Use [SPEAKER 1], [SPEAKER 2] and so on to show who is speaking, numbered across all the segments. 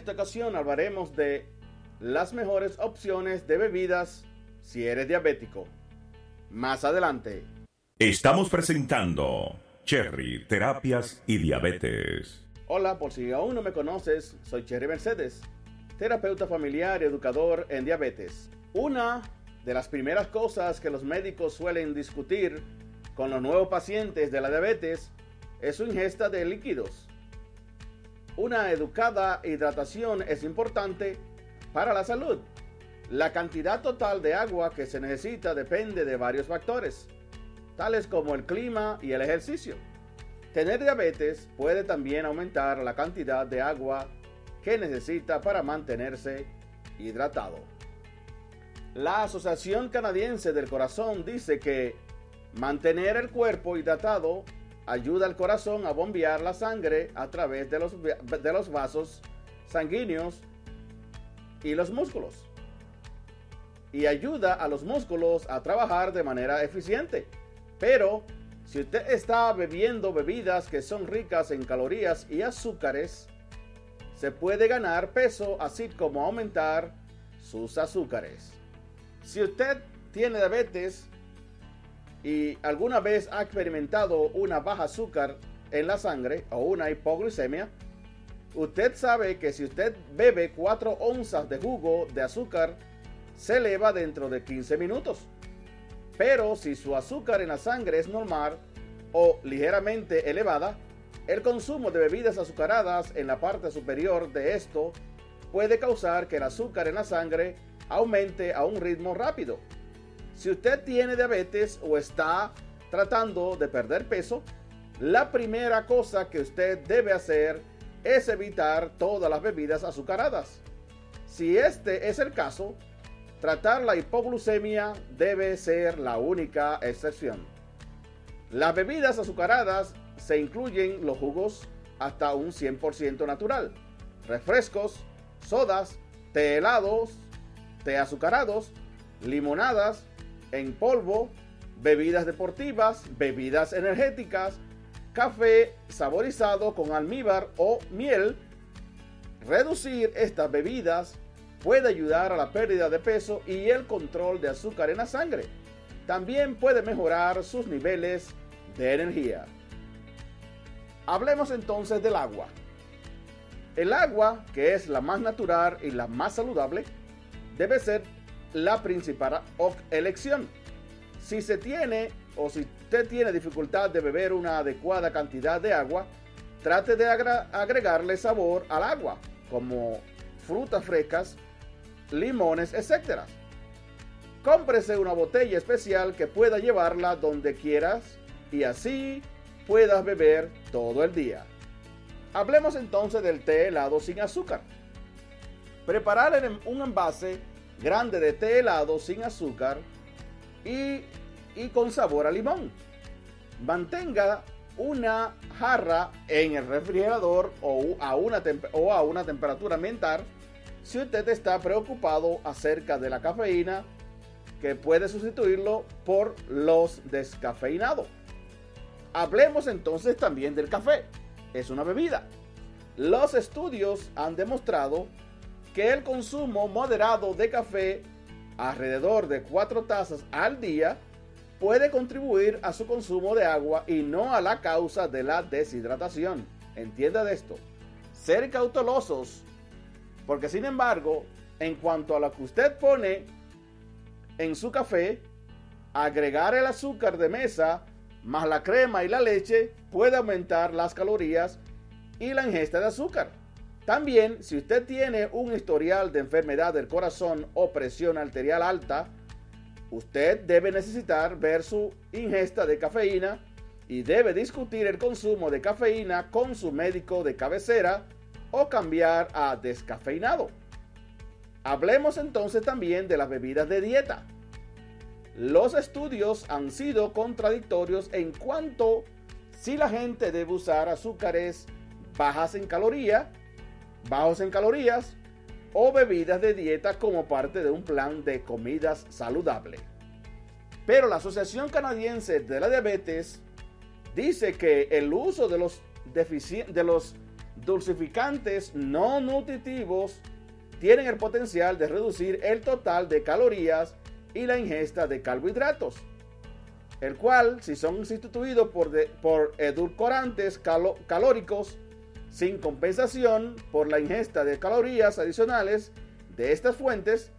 [SPEAKER 1] Esta ocasión hablaremos de las mejores opciones de bebidas si eres diabético. Más adelante.
[SPEAKER 2] Estamos presentando Cherry Terapias y Diabetes.
[SPEAKER 1] Hola, por si aún no me conoces, soy Cherry Mercedes, terapeuta familiar y educador en diabetes. Una de las primeras cosas que los médicos suelen discutir con los nuevos pacientes de la diabetes es su ingesta de líquidos. Una educada hidratación es importante para la salud. La cantidad total de agua que se necesita depende de varios factores, tales como el clima y el ejercicio. Tener diabetes puede también aumentar la cantidad de agua que necesita para mantenerse hidratado. La Asociación Canadiense del Corazón dice que mantener el cuerpo hidratado ayuda al corazón a bombear la sangre a través de los, de los vasos sanguíneos y los músculos. Y ayuda a los músculos a trabajar de manera eficiente. Pero si usted está bebiendo bebidas que son ricas en calorías y azúcares, se puede ganar peso así como aumentar sus azúcares. Si usted tiene diabetes y alguna vez ha experimentado una baja azúcar en la sangre o una hipoglucemia, usted sabe que si usted bebe 4 onzas de jugo de azúcar, se eleva dentro de 15 minutos. Pero si su azúcar en la sangre es normal o ligeramente elevada, el consumo de bebidas azucaradas en la parte superior de esto puede causar que el azúcar en la sangre aumente a un ritmo rápido. Si usted tiene diabetes o está tratando de perder peso, la primera cosa que usted debe hacer es evitar todas las bebidas azucaradas. Si este es el caso, tratar la hipoglucemia debe ser la única excepción. Las bebidas azucaradas se incluyen los jugos hasta un 100% natural, refrescos, sodas, té helados, té azucarados, limonadas en polvo, bebidas deportivas, bebidas energéticas, café saborizado con almíbar o miel. Reducir estas bebidas puede ayudar a la pérdida de peso y el control de azúcar en la sangre. También puede mejorar sus niveles de energía. Hablemos entonces del agua. El agua, que es la más natural y la más saludable, debe ser la principal elección. Si se tiene o si usted tiene dificultad de beber una adecuada cantidad de agua, trate de agregarle sabor al agua, como frutas frescas, limones, etc. Cómprese una botella especial que pueda llevarla donde quieras y así puedas beber todo el día. Hablemos entonces del té helado sin azúcar. Preparar en un envase grande de té helado sin azúcar y, con sabor a limón. Mantenga una jarra en el refrigerador o a, una o a una temperatura ambiental si usted está preocupado acerca de la cafeína que puede sustituirlo por los descafeinados. Hablemos entonces también del café. Es una bebida. Los estudios han demostrado que el consumo moderado de café, alrededor de 4 tazas al día, puede contribuir a su consumo de agua y no a la causa de la deshidratación. Entienda de esto. Ser cautelosos, porque sin embargo, en cuanto a lo que usted pone en su café, agregar el azúcar de mesa más la crema y la leche puede aumentar las calorías y la ingesta de azúcar. También, si usted tiene un historial de enfermedad del corazón o presión arterial alta, usted debe necesitar ver su ingesta de cafeína y debe discutir el consumo de cafeína con su médico de cabecera o cambiar a descafeinado. Hablemos entonces también de las bebidas de dieta. Los estudios han sido contradictorios en cuanto si la gente debe usar azúcares bajas en calorías, bajos en calorías o bebidas de dieta como parte de un plan de comidas saludable. Pero la Asociación Canadiense de la Diabetes dice que el uso de los, dulcificantes no nutritivos tienen el potencial de reducir el total de calorías y la ingesta de carbohidratos, el cual, si son sustituidos por edulcorantes calóricos sin compensación por la ingesta de calorías adicionales de estas fuentes,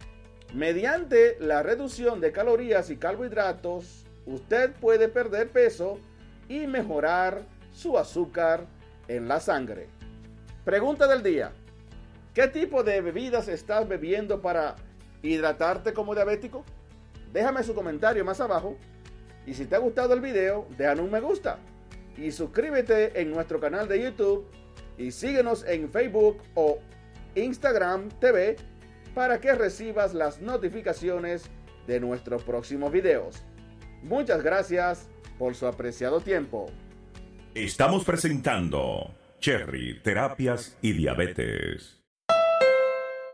[SPEAKER 1] mediante la reducción de calorías y carbohidratos, usted puede perder peso y mejorar su azúcar en la sangre. Pregunta del día. ¿Qué tipo de bebidas estás bebiendo para hidratarte como diabético? Déjame su comentario más abajo. Y si te ha gustado el video, déjame un me gusta. Y suscríbete en nuestro canal de YouTube. Y síguenos en Facebook o Instagram TV para que recibas las notificaciones de nuestros próximos videos. Muchas gracias por su apreciado tiempo.
[SPEAKER 2] Estamos presentando Cherry Terapias y Diabetes.